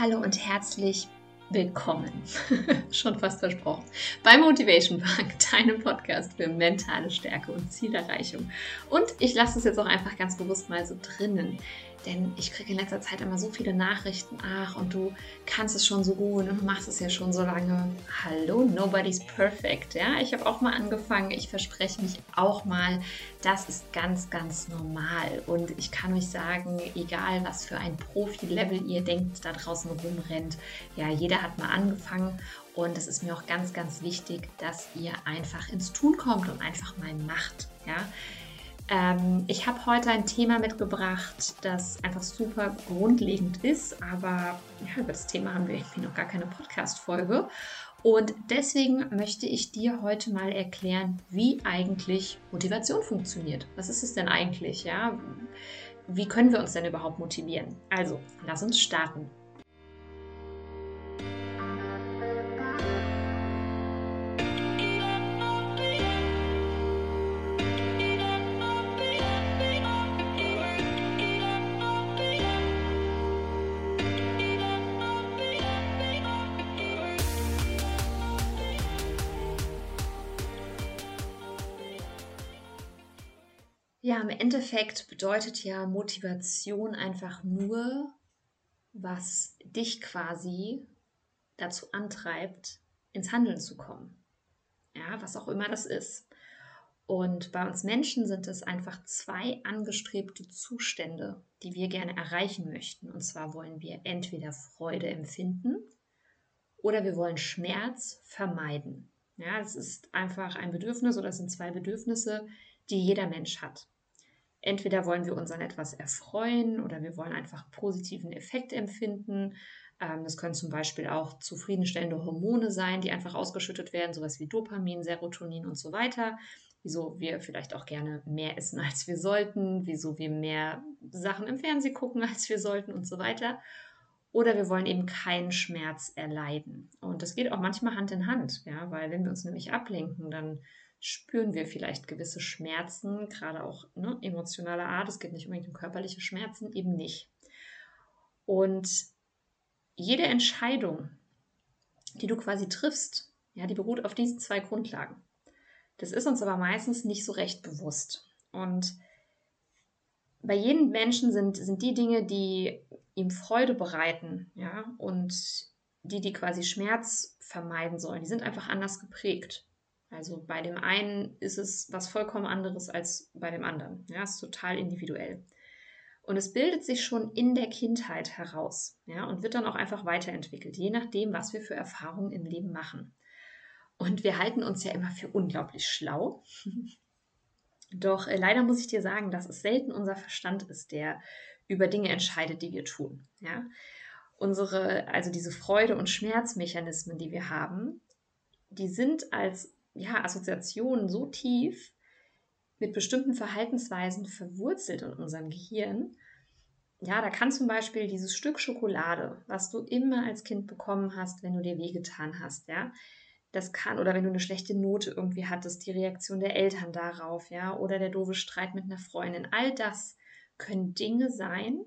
Hallo und herzlich willkommen, schon fast versprochen, bei Motivation Bank, deinem Podcast für mentale Stärke und Zielerreichung. Und ich lasse es jetzt auch einfach ganz bewusst mal so drinnen, denn ich kriege in letzter Zeit immer so viele Nachrichten. Ach, und du kannst es schon so gut und machst es ja schon so lange. Hallo, nobody's perfect. Ja, ich habe auch mal angefangen. Ich verspreche mich auch mal. Das ist ganz, ganz normal. Und ich kann euch sagen, egal was für ein Profi-Level ihr denkt, da draußen rumrennt, ja, jeder hat mal angefangen. Und es ist mir auch ganz, ganz wichtig, dass ihr einfach ins Tun kommt und einfach mal macht. Ja, ähm, ich habe heute ein Thema mitgebracht, das einfach super grundlegend ist, aber ja, über das Thema haben wir irgendwie noch gar keine Podcast-Folge. Und deswegen möchte ich dir heute mal erklären, wie eigentlich Motivation funktioniert. Was ist es denn eigentlich? Ja? Wie können wir uns denn überhaupt motivieren? Also, lass uns starten. Ja, im Endeffekt bedeutet ja Motivation einfach nur, was dich quasi dazu antreibt, ins Handeln zu kommen. Ja, was auch immer das ist. Und bei uns Menschen sind es einfach zwei angestrebte Zustände, die wir gerne erreichen möchten. Und zwar wollen wir entweder Freude empfinden oder wir wollen Schmerz vermeiden. Ja, es ist einfach ein Bedürfnis oder es sind zwei Bedürfnisse, die jeder Mensch hat. Entweder wollen wir uns an etwas erfreuen oder wir wollen einfach positiven Effekt empfinden. Ähm, das können zum Beispiel auch zufriedenstellende Hormone sein, die einfach ausgeschüttet werden, sowas wie Dopamin, Serotonin und so weiter. Wieso wir vielleicht auch gerne mehr essen, als wir sollten, wieso wir mehr Sachen im Fernsehen gucken, als wir sollten und so weiter. Oder wir wollen eben keinen Schmerz erleiden. Und das geht auch manchmal Hand in Hand, ja, weil wenn wir uns nämlich ablenken, dann spüren wir vielleicht gewisse Schmerzen, gerade auch ne, emotionaler Art. Es geht nicht unbedingt um körperliche Schmerzen, eben nicht. Und jede Entscheidung, die du quasi triffst, ja, die beruht auf diesen zwei Grundlagen. Das ist uns aber meistens nicht so recht bewusst. Und bei jedem Menschen sind, sind die Dinge, die ihm Freude bereiten, ja, und die, die quasi Schmerz vermeiden sollen, die sind einfach anders geprägt. Also bei dem einen ist es was vollkommen anderes als bei dem anderen. Ja, ist total individuell. Und es bildet sich schon in der Kindheit heraus, ja, und wird dann auch einfach weiterentwickelt, je nachdem, was wir für Erfahrungen im Leben machen. Und wir halten uns ja immer für unglaublich schlau. Doch äh, leider muss ich dir sagen, dass es selten unser Verstand ist, der über Dinge entscheidet, die wir tun. Ja? Unsere, also diese Freude- und Schmerzmechanismen, die wir haben, die sind als ja, Assoziationen so tief mit bestimmten Verhaltensweisen verwurzelt in unserem Gehirn. Ja, da kann zum Beispiel dieses Stück Schokolade, was du immer als Kind bekommen hast, wenn du dir wehgetan hast, ja, das kann, oder wenn du eine schlechte Note irgendwie hattest, die Reaktion der Eltern darauf, ja, oder der doofe Streit mit einer Freundin, all das können Dinge sein,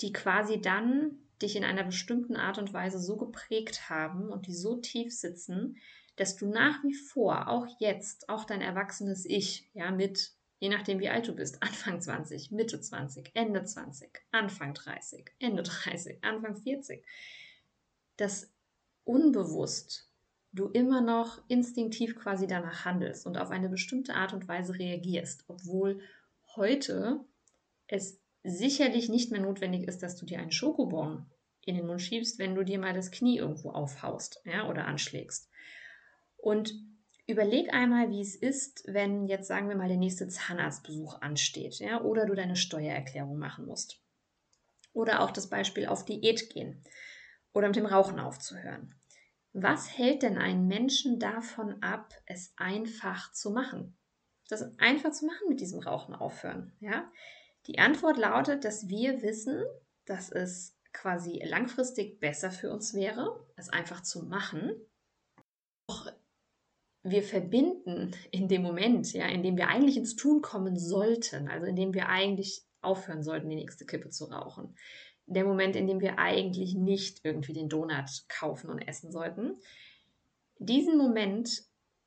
die quasi dann dich in einer bestimmten Art und Weise so geprägt haben und die so tief sitzen, dass du nach wie vor, auch jetzt, auch dein erwachsenes Ich, ja, mit, je nachdem wie alt du bist, Anfang 20, Mitte 20, Ende 20, Anfang 30, Ende 30, Anfang 40, dass unbewusst du immer noch instinktiv quasi danach handelst und auf eine bestimmte Art und Weise reagierst, obwohl heute es sicherlich nicht mehr notwendig ist, dass du dir einen Schokobon in den Mund schiebst, wenn du dir mal das Knie irgendwo aufhaust ja, oder anschlägst. Und überleg einmal, wie es ist, wenn jetzt sagen wir mal der nächste Zahnarztbesuch ansteht, ja, oder du deine Steuererklärung machen musst. Oder auch das Beispiel auf Diät gehen oder mit dem Rauchen aufzuhören. Was hält denn einen Menschen davon ab, es einfach zu machen? Das einfach zu machen mit diesem Rauchen aufhören, ja? Die Antwort lautet, dass wir wissen, dass es quasi langfristig besser für uns wäre, es einfach zu machen. Doch wir verbinden in dem Moment, ja, in dem wir eigentlich ins Tun kommen sollten, also in dem wir eigentlich aufhören sollten, die nächste Kippe zu rauchen, der Moment, in dem wir eigentlich nicht irgendwie den Donut kaufen und essen sollten. Diesen Moment,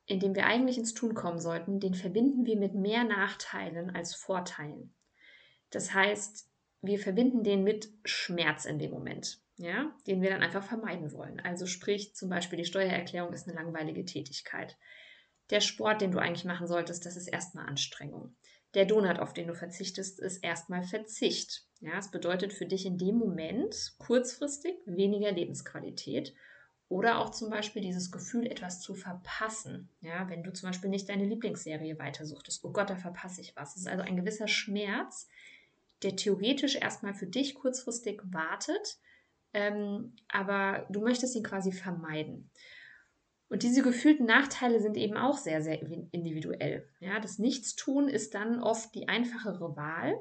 in dem wir eigentlich ins Tun kommen sollten, den verbinden wir mit mehr Nachteilen als Vorteilen. Das heißt, wir verbinden den mit Schmerz in dem Moment, ja, den wir dann einfach vermeiden wollen. Also sprich, zum Beispiel die Steuererklärung ist eine langweilige Tätigkeit. Der Sport, den du eigentlich machen solltest, das ist erstmal Anstrengung. Der Donut, auf den du verzichtest, ist erstmal Verzicht. Ja, es bedeutet für dich in dem Moment kurzfristig weniger Lebensqualität oder auch zum Beispiel dieses Gefühl, etwas zu verpassen. Ja, wenn du zum Beispiel nicht deine Lieblingsserie weitersuchtest, oh Gott, da verpasse ich was. Es ist also ein gewisser Schmerz, der theoretisch erstmal für dich kurzfristig wartet, ähm, aber du möchtest ihn quasi vermeiden. Und diese gefühlten Nachteile sind eben auch sehr, sehr individuell. Ja, das Nichtstun ist dann oft die einfachere Wahl.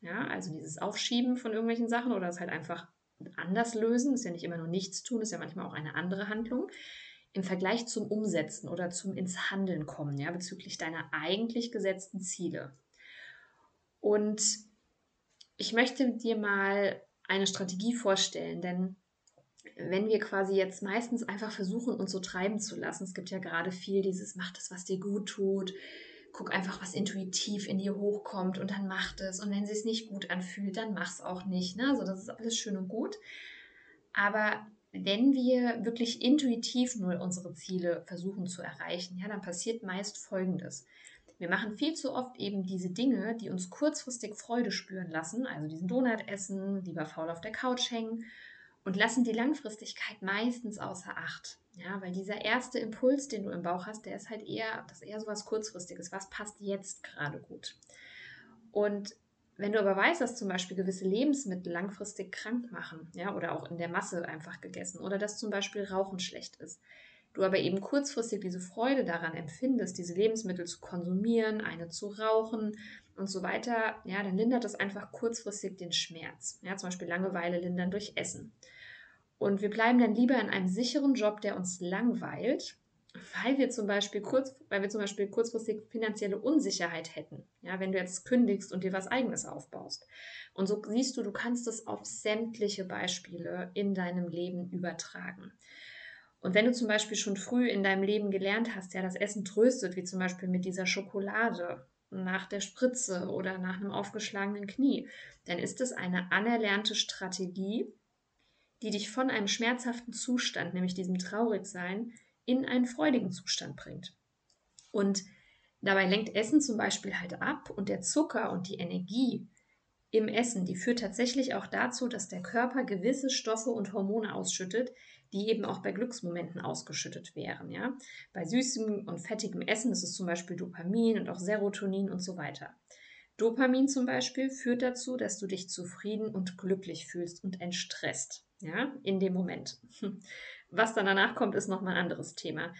Ja, also dieses Aufschieben von irgendwelchen Sachen oder es halt einfach anders lösen. Ist ja nicht immer nur Nichtstun, ist ja manchmal auch eine andere Handlung. Im Vergleich zum Umsetzen oder zum ins Handeln kommen, ja, bezüglich deiner eigentlich gesetzten Ziele. Und ich möchte dir mal eine Strategie vorstellen, denn wenn wir quasi jetzt meistens einfach versuchen, uns so treiben zu lassen, es gibt ja gerade viel dieses, mach das, was dir gut tut, guck einfach, was intuitiv in dir hochkommt und dann mach das. Und wenn es sich nicht gut anfühlt, dann mach es auch nicht. Ne? Also das ist alles schön und gut. Aber wenn wir wirklich intuitiv nur unsere Ziele versuchen zu erreichen, ja, dann passiert meist Folgendes. Wir machen viel zu oft eben diese Dinge, die uns kurzfristig Freude spüren lassen, also diesen Donut essen, lieber faul auf der Couch hängen und lassen die Langfristigkeit meistens außer Acht. Ja, weil dieser erste Impuls, den du im Bauch hast, der ist halt eher, das ist eher so was kurzfristiges. Was passt jetzt gerade gut? Und wenn du aber weißt, dass zum Beispiel gewisse Lebensmittel langfristig krank machen, ja, oder auch in der Masse einfach gegessen, oder dass zum Beispiel Rauchen schlecht ist, du aber eben kurzfristig diese Freude daran empfindest, diese Lebensmittel zu konsumieren, eine zu rauchen und so weiter, ja, dann lindert das einfach kurzfristig den Schmerz. Ja, zum Beispiel Langeweile lindern durch Essen. Und wir bleiben dann lieber in einem sicheren Job, der uns langweilt, weil wir zum Beispiel kurz, weil wir zum Beispiel kurzfristig finanzielle Unsicherheit hätten. Ja, wenn du jetzt kündigst und dir was Eigenes aufbaust. Und so siehst du, du kannst es auf sämtliche Beispiele in deinem Leben übertragen. Und wenn du zum Beispiel schon früh in deinem Leben gelernt hast, ja, das Essen tröstet, wie zum Beispiel mit dieser Schokolade nach der Spritze oder nach einem aufgeschlagenen Knie, dann ist es eine anerlernte Strategie, die dich von einem schmerzhaften Zustand, nämlich diesem Traurigsein, in einen freudigen Zustand bringt. Und dabei lenkt Essen zum Beispiel halt ab und der Zucker und die Energie im Essen, die führt tatsächlich auch dazu, dass der Körper gewisse Stoffe und Hormone ausschüttet, die eben auch bei Glücksmomenten ausgeschüttet wären. Ja? Bei süßem und fettigem Essen ist es zum Beispiel Dopamin und auch Serotonin und so weiter. Dopamin zum Beispiel führt dazu, dass du dich zufrieden und glücklich fühlst und entstresst ja, in dem Moment. Was dann danach kommt, ist nochmal ein anderes Thema.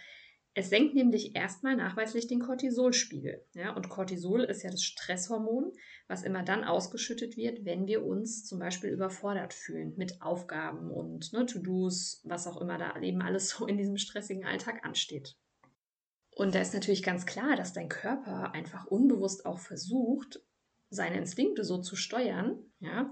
Es senkt nämlich erstmal nachweislich den Cortisolspiegel. Ja, und Cortisol ist ja das Stresshormon, was immer dann ausgeschüttet wird, wenn wir uns zum Beispiel überfordert fühlen mit Aufgaben und ne, To-Dos, was auch immer da eben alles so in diesem stressigen Alltag ansteht. Und da ist natürlich ganz klar, dass dein Körper einfach unbewusst auch versucht, seine Instinkte so zu steuern, ja,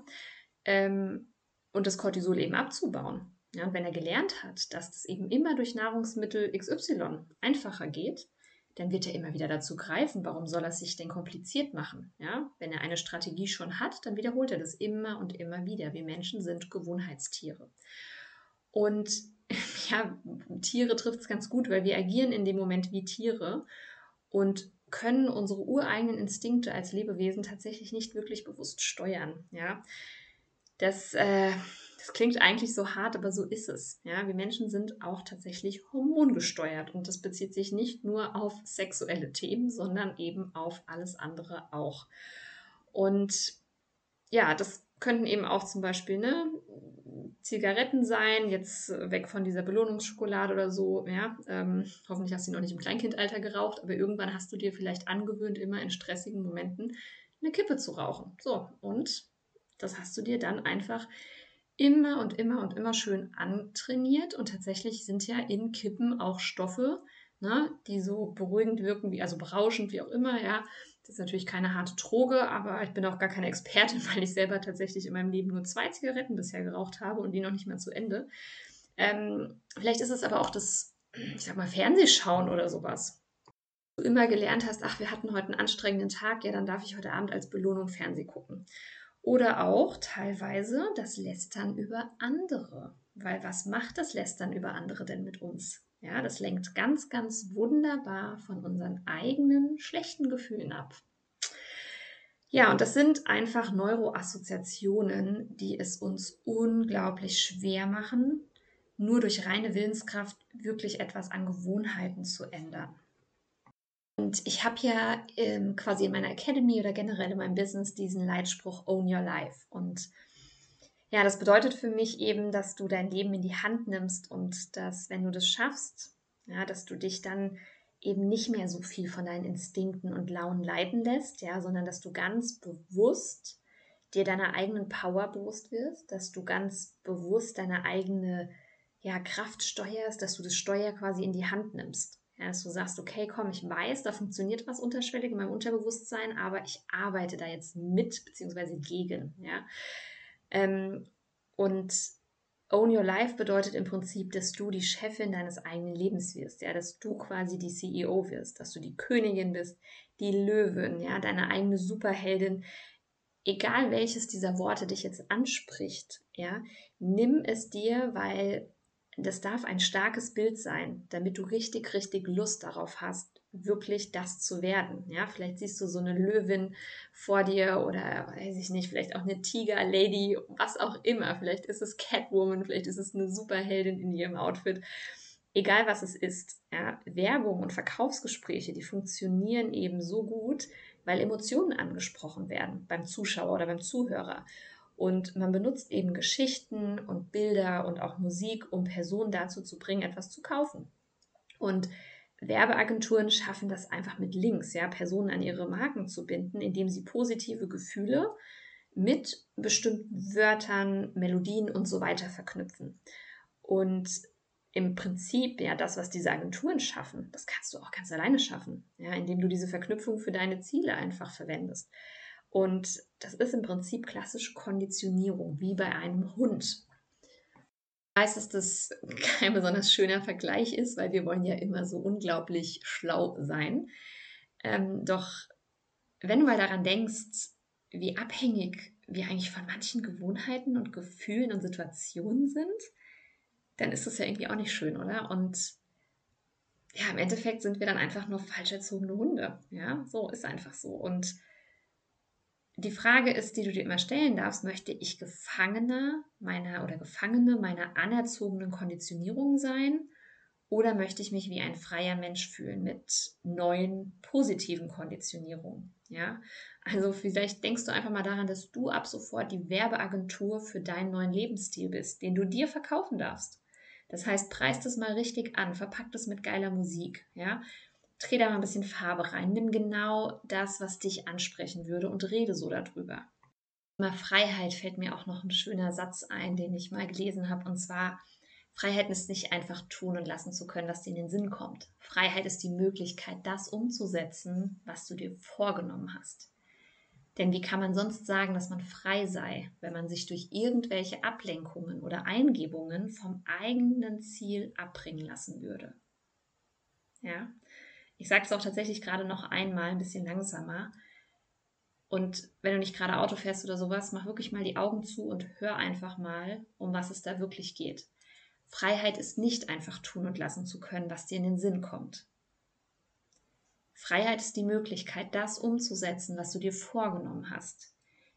ähm, und das Cortisol eben abzubauen. Ja, und wenn er gelernt hat, dass das eben immer durch Nahrungsmittel XY einfacher geht, dann wird er immer wieder dazu greifen. Warum soll er sich denn kompliziert machen? Ja, wenn er eine Strategie schon hat, dann wiederholt er das immer und immer wieder. Wir Menschen sind Gewohnheitstiere. Und ja, Tiere trifft es ganz gut, weil wir agieren in dem Moment wie Tiere und können unsere ureigenen Instinkte als Lebewesen tatsächlich nicht wirklich bewusst steuern. Ja, das, äh, das klingt eigentlich so hart, aber so ist es. Ja, wir Menschen sind auch tatsächlich hormongesteuert und das bezieht sich nicht nur auf sexuelle Themen, sondern eben auf alles andere auch. Und ja, das könnten eben auch zum Beispiel ne, Zigaretten sein, jetzt weg von dieser Belohnungsschokolade oder so. Ja, ähm, hoffentlich hast du noch nicht im Kleinkindalter geraucht, aber irgendwann hast du dir vielleicht angewöhnt, immer in stressigen Momenten eine Kippe zu rauchen. So, und das hast du dir dann einfach immer und immer und immer schön antrainiert. Und tatsächlich sind ja in Kippen auch Stoffe, ne, die so beruhigend wirken, wie, also berauschend, wie auch immer, ja, Das ist natürlich keine harte Droge, aber ich bin auch gar keine Expertin, weil ich selber tatsächlich in meinem Leben nur zwei Zigaretten bisher geraucht habe und die noch nicht mal zu Ende. Ähm, vielleicht ist es aber auch das, ich sag mal, Fernsehschauen oder sowas. Du immer gelernt hast, ach, wir hatten heute einen anstrengenden Tag, ja, dann darf ich heute Abend als Belohnung Fernseh gucken. Oder auch teilweise das Lästern über andere. Weil was macht das Lästern über andere denn mit uns? Ja, das lenkt ganz, ganz wunderbar von unseren eigenen schlechten Gefühlen ab. Ja, und das sind einfach Neuroassoziationen, die es uns unglaublich schwer machen, nur durch reine Willenskraft wirklich etwas an Gewohnheiten zu ändern. Und ich habe ja ähm, quasi in meiner Academy oder generell in meinem Business diesen Leitspruch Own Your Life. Und ja, das bedeutet für mich eben, dass du dein Leben in die Hand nimmst und dass, wenn du das schaffst, ja, dass du dich dann eben nicht mehr so viel von deinen Instinkten und Launen leiten lässt, ja, sondern dass du ganz bewusst dir deiner eigenen Power bewusst wirst, dass du ganz bewusst deine eigene ja, Kraft steuerst, dass du das Steuer quasi in die Hand nimmst. Ja, dass du sagst, okay, komm, ich weiß, da funktioniert was unterschwellig in meinem Unterbewusstsein, aber ich arbeite da jetzt mit beziehungsweise gegen. Ja? Ähm, und Own Your Life bedeutet im Prinzip, dass du die Chefin deines eigenen Lebens wirst, ja, dass du quasi die CEO wirst, dass du die Königin bist, die Löwin, ja, deine eigene Superheldin. Egal welches dieser Worte dich jetzt anspricht, ja, nimm es dir, weil das darf ein starkes Bild sein, damit du richtig, richtig Lust darauf hast, wirklich das zu werden. Ja, vielleicht siehst du so eine Löwin vor dir oder weiß ich nicht, vielleicht auch eine Tiger-Lady, was auch immer. Vielleicht ist es Catwoman, vielleicht ist es eine Superheldin in ihrem Outfit. Egal was es ist, ja, Werbung und Verkaufsgespräche, die funktionieren eben so gut, weil Emotionen angesprochen werden beim Zuschauer oder beim Zuhörer. Und man benutzt eben Geschichten und Bilder und auch Musik, um Personen dazu zu bringen, etwas zu kaufen. Und Werbeagenturen schaffen das einfach mit Links, ja, Personen an ihre Marken zu binden, indem sie positive Gefühle mit bestimmten Wörtern, Melodien und so weiter verknüpfen. Und im Prinzip, ja, das, was diese Agenturen schaffen, das kannst du auch ganz alleine schaffen, ja, indem du diese Verknüpfung für deine Ziele einfach verwendest. Und das ist im Prinzip klassische Konditionierung, wie bei einem Hund. Ich weiß, dass das kein besonders schöner Vergleich ist, weil wir wollen ja immer so unglaublich schlau sein. Ähm, doch wenn du mal daran denkst, wie abhängig wir eigentlich von manchen Gewohnheiten und Gefühlen und Situationen sind, dann ist das ja irgendwie auch nicht schön, oder? Und ja, im Endeffekt sind wir dann einfach nur falsch erzogene Hunde. Ja, so ist einfach so. Und die Frage ist, die du dir immer stellen darfst, möchte ich Gefangener meiner oder Gefangene meiner anerzogenen Konditionierung sein oder möchte ich mich wie ein freier Mensch fühlen mit neuen positiven Konditionierungen? Ja, also vielleicht denkst du einfach mal daran, dass du ab sofort die Werbeagentur für deinen neuen Lebensstil bist, den du dir verkaufen darfst. Das heißt, preist es mal richtig an, verpackt es mit geiler Musik, ja, dreh da mal ein bisschen Farbe rein. Nimm genau das, was dich ansprechen würde und rede so darüber. Immer Freiheit fällt mir auch noch ein schöner Satz ein, den ich mal gelesen habe. Und zwar, Freiheit ist nicht einfach tun und lassen zu können, was dir in den Sinn kommt. Freiheit ist die Möglichkeit, das umzusetzen, was du dir vorgenommen hast. Denn wie kann man sonst sagen, dass man frei sei, wenn man sich durch irgendwelche Ablenkungen oder Eingebungen vom eigenen Ziel abbringen lassen würde? Ja, ich sage es auch tatsächlich gerade noch einmal, ein bisschen langsamer. Und wenn du nicht gerade Auto fährst oder sowas, mach wirklich mal die Augen zu und hör einfach mal, um was es da wirklich geht. Freiheit ist nicht einfach tun und lassen zu können, was dir in den Sinn kommt. Freiheit ist die Möglichkeit, das umzusetzen, was du dir vorgenommen hast.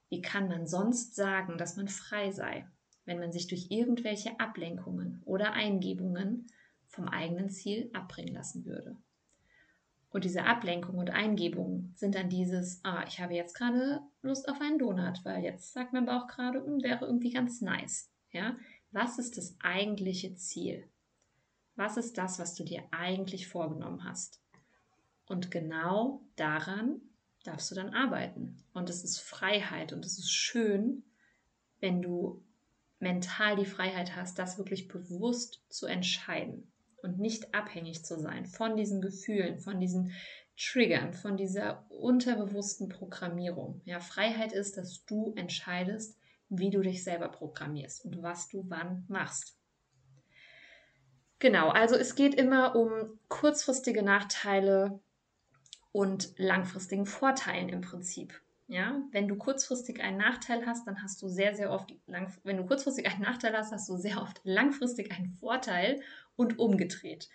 Wie kann man sonst sagen, dass man frei sei, wenn man sich durch irgendwelche Ablenkungen oder Eingebungen vom eigenen Ziel abbringen lassen würde? Und diese Ablenkung und Eingebung sind dann dieses, ah, ich habe jetzt gerade Lust auf einen Donut, weil jetzt sagt mein Bauch gerade, hm, wäre irgendwie ganz nice. Ja? Was ist das eigentliche Ziel? Was ist das, was du dir eigentlich vorgenommen hast? Und genau daran darfst du dann arbeiten. Und es ist Freiheit und es ist schön, wenn du mental die Freiheit hast, das wirklich bewusst zu entscheiden und nicht abhängig zu sein von diesen Gefühlen, von diesen triggern von dieser unterbewussten Programmierung. Ja, Freiheit ist, dass du entscheidest, wie du dich selber programmierst und was du wann machst. Genau, also es geht immer um kurzfristige Nachteile und langfristigen Vorteilen im Prinzip. Ja, wenn du kurzfristig einen Nachteil hast, dann hast du sehr, sehr oft, wenn du kurzfristig einen Nachteil hast, hast du sehr oft langfristig einen Vorteil und umgedreht.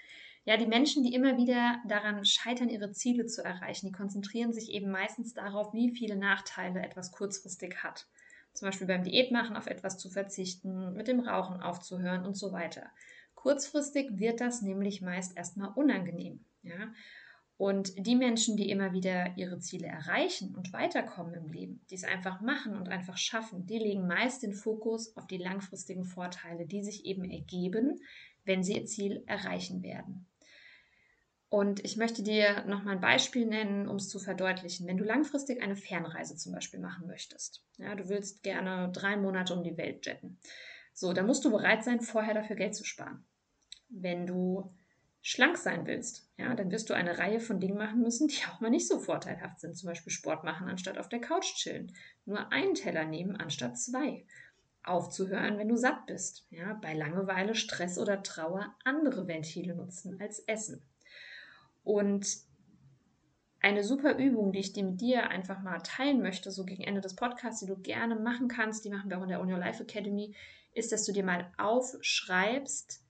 Ja, die Menschen, die immer wieder daran scheitern, ihre Ziele zu erreichen, die konzentrieren sich eben meistens darauf, wie viele Nachteile etwas kurzfristig hat. Zum Beispiel beim Diätmachen auf etwas zu verzichten, mit dem Rauchen aufzuhören und so weiter. Kurzfristig wird das nämlich meist erstmal unangenehm. Ja? Und die Menschen, die immer wieder ihre Ziele erreichen und weiterkommen im Leben, die es einfach machen und einfach schaffen, die legen meist den Fokus auf die langfristigen Vorteile, die sich eben ergeben, wenn sie ihr Ziel erreichen werden. Und ich möchte dir noch mal ein Beispiel nennen, um es zu verdeutlichen. Wenn du langfristig eine Fernreise zum Beispiel machen möchtest, ja, du willst gerne drei Monate um die Welt jetten, so, dann musst du bereit sein, vorher dafür Geld zu sparen. Wenn du schlank sein willst, ja, dann wirst du eine Reihe von Dingen machen müssen, die auch mal nicht so vorteilhaft sind. Zum Beispiel Sport machen anstatt auf der Couch chillen. Nur einen Teller nehmen anstatt zwei. Aufzuhören, wenn du satt bist. Ja, bei Langeweile, Stress oder Trauer andere Ventile nutzen als Essen. Und eine super Übung, die ich dir mit dir einfach mal teilen möchte, so gegen Ende des Podcasts, die du gerne machen kannst, die machen wir auch in der On Your Life Academy, ist, dass du dir mal aufschreibst,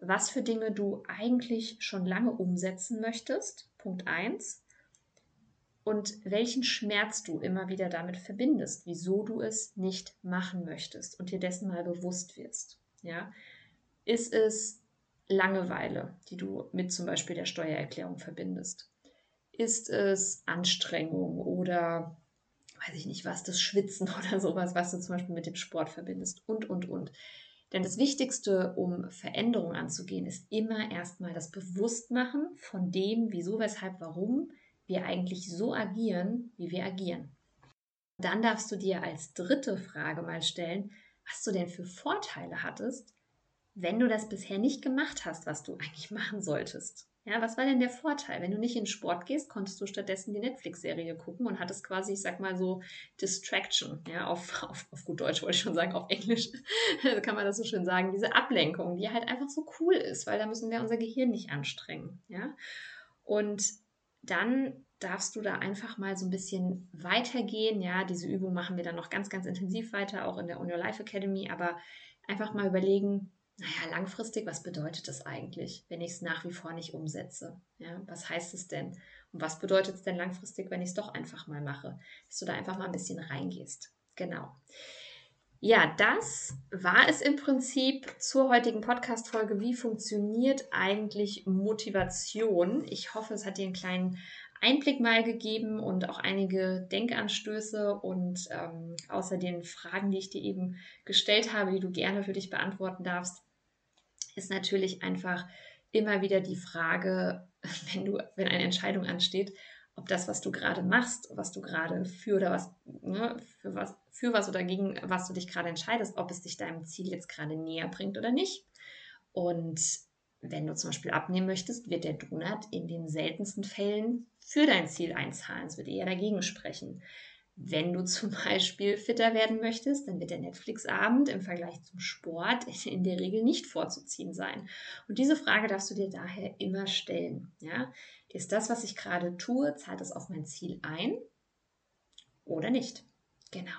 was für Dinge du eigentlich schon lange umsetzen möchtest, Punkt 1, und welchen Schmerz du immer wieder damit verbindest, wieso du es nicht machen möchtest und dir dessen mal bewusst wirst. Ja? Ist es Langeweile, die du mit zum Beispiel der Steuererklärung verbindest? Ist es Anstrengung oder weiß ich nicht was, das Schwitzen oder sowas, was du zum Beispiel mit dem Sport verbindest und, und, und. Denn das Wichtigste, um Veränderungen anzugehen, ist immer erstmal das Bewusstmachen von dem, wieso, weshalb, warum wir eigentlich so agieren, wie wir agieren. Dann darfst du dir als dritte Frage mal stellen, was du denn für Vorteile hattest, wenn du das bisher nicht gemacht hast, was du eigentlich machen solltest. Ja, was war denn der Vorteil? Wenn du nicht in Sport gehst, konntest du stattdessen die Netflix-Serie gucken und hattest quasi, ich sag mal so, Distraction, ja, auf, auf, auf gut Deutsch wollte ich schon sagen, auf Englisch kann man das so schön sagen, diese Ablenkung, die halt einfach so cool ist, weil da müssen wir unser Gehirn nicht anstrengen, ja. Und dann darfst du da einfach mal so ein bisschen weitergehen, ja, diese Übung machen wir dann noch ganz, ganz intensiv weiter, auch in der On Your Life Academy, aber einfach mal überlegen, naja, langfristig, was bedeutet das eigentlich, wenn ich es nach wie vor nicht umsetze? Ja, was heißt es denn? Und was bedeutet es denn langfristig, wenn ich es doch einfach mal mache? Dass du da einfach mal ein bisschen reingehst. Genau. Ja, das war es im Prinzip zur heutigen Podcast-Folge. Wie funktioniert eigentlich Motivation? Ich hoffe, es hat dir einen kleinen Einblick mal gegeben und auch einige Denkanstöße und ähm, außer den Fragen, die ich dir eben gestellt habe, die du gerne für dich beantworten darfst, ist natürlich einfach immer wieder die Frage, wenn du, wenn eine Entscheidung ansteht, ob das, was du gerade machst, was du gerade für oder was, ne, für was, für was oder gegen was du dich gerade entscheidest, ob es dich deinem Ziel jetzt gerade näher bringt oder nicht. Und wenn du zum Beispiel abnehmen möchtest, wird der Donut in den seltensten Fällen für dein Ziel einzahlen. Es wird eher dagegen sprechen. Wenn du zum Beispiel fitter werden möchtest, dann wird der Netflix-Abend im Vergleich zum Sport in der Regel nicht vorzuziehen sein. Und diese Frage darfst du dir daher immer stellen. Ja? Ist das, was ich gerade tue, zahlt es auf mein Ziel ein oder nicht? Genau.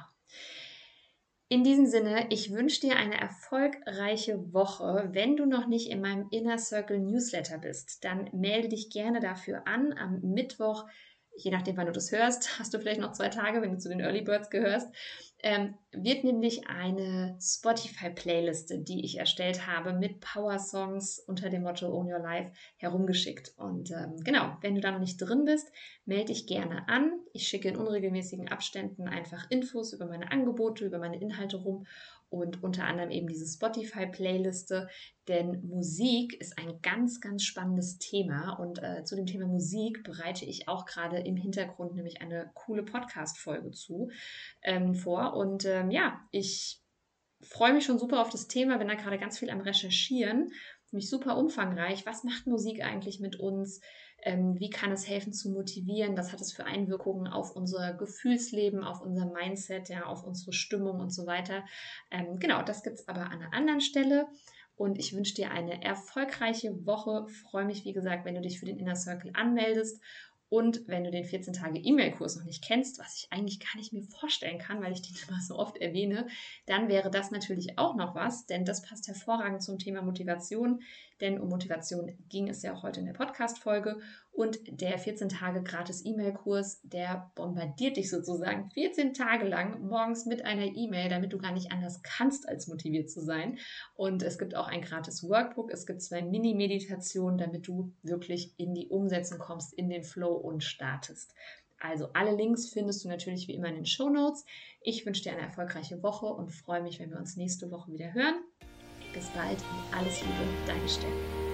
In diesem Sinne, ich wünsche dir eine erfolgreiche Woche. Wenn du noch nicht in meinem Inner Circle Newsletter bist, dann melde dich gerne dafür an. Am Mittwoch je nachdem, wann du das hörst, hast du vielleicht noch zwei Tage, wenn du zu den Early Birds gehörst, ähm, wird nämlich eine Spotify-Playliste, die ich erstellt habe, mit Power-Songs unter dem Motto Own Your Life herumgeschickt. Und ähm, genau, wenn du da noch nicht drin bist, melde dich gerne an. Ich schicke in unregelmäßigen Abständen einfach Infos über meine Angebote, über meine Inhalte rum und unter anderem eben diese Spotify-Playliste, denn Musik ist ein ganz, ganz spannendes Thema und äh, zu dem Thema Musik bereite ich auch gerade im Hintergrund nämlich eine coole Podcast-Folge zu ähm, vor. Und ähm, ja, ich freue mich schon super auf das Thema, bin da gerade ganz viel am Recherchieren mich super umfangreich. Was macht Musik eigentlich mit uns? Ähm, wie kann es helfen zu motivieren? Was hat es für Einwirkungen auf unser Gefühlsleben, auf unser Mindset, ja, auf unsere Stimmung und so weiter? Ähm, genau, das gibt es aber an einer anderen Stelle. Und ich wünsche dir eine erfolgreiche Woche. Freue mich, wie gesagt, wenn du dich für den Inner Circle anmeldest und wenn du den 14 Tage E-Mail-Kurs noch nicht kennst, was ich eigentlich gar nicht mir vorstellen kann, weil ich den immer so oft erwähne, dann wäre das natürlich auch noch was, denn das passt hervorragend zum Thema Motivation. Denn um Motivation ging es ja auch heute in der Podcast-Folge. Und der 14 Tage gratis E-Mail-Kurs, der bombardiert dich sozusagen 14 Tage lang morgens mit einer E-Mail, damit du gar nicht anders kannst, als motiviert zu sein. Und es gibt auch ein gratis Workbook. Es gibt zwei Mini-Meditationen, damit du wirklich in die Umsetzung kommst, in den Flow und startest. Also alle Links findest du natürlich wie immer in den Show Notes. Ich wünsche dir eine erfolgreiche Woche und freue mich, wenn wir uns nächste Woche wieder hören. Bis bald und alles Liebe, deine Stelle.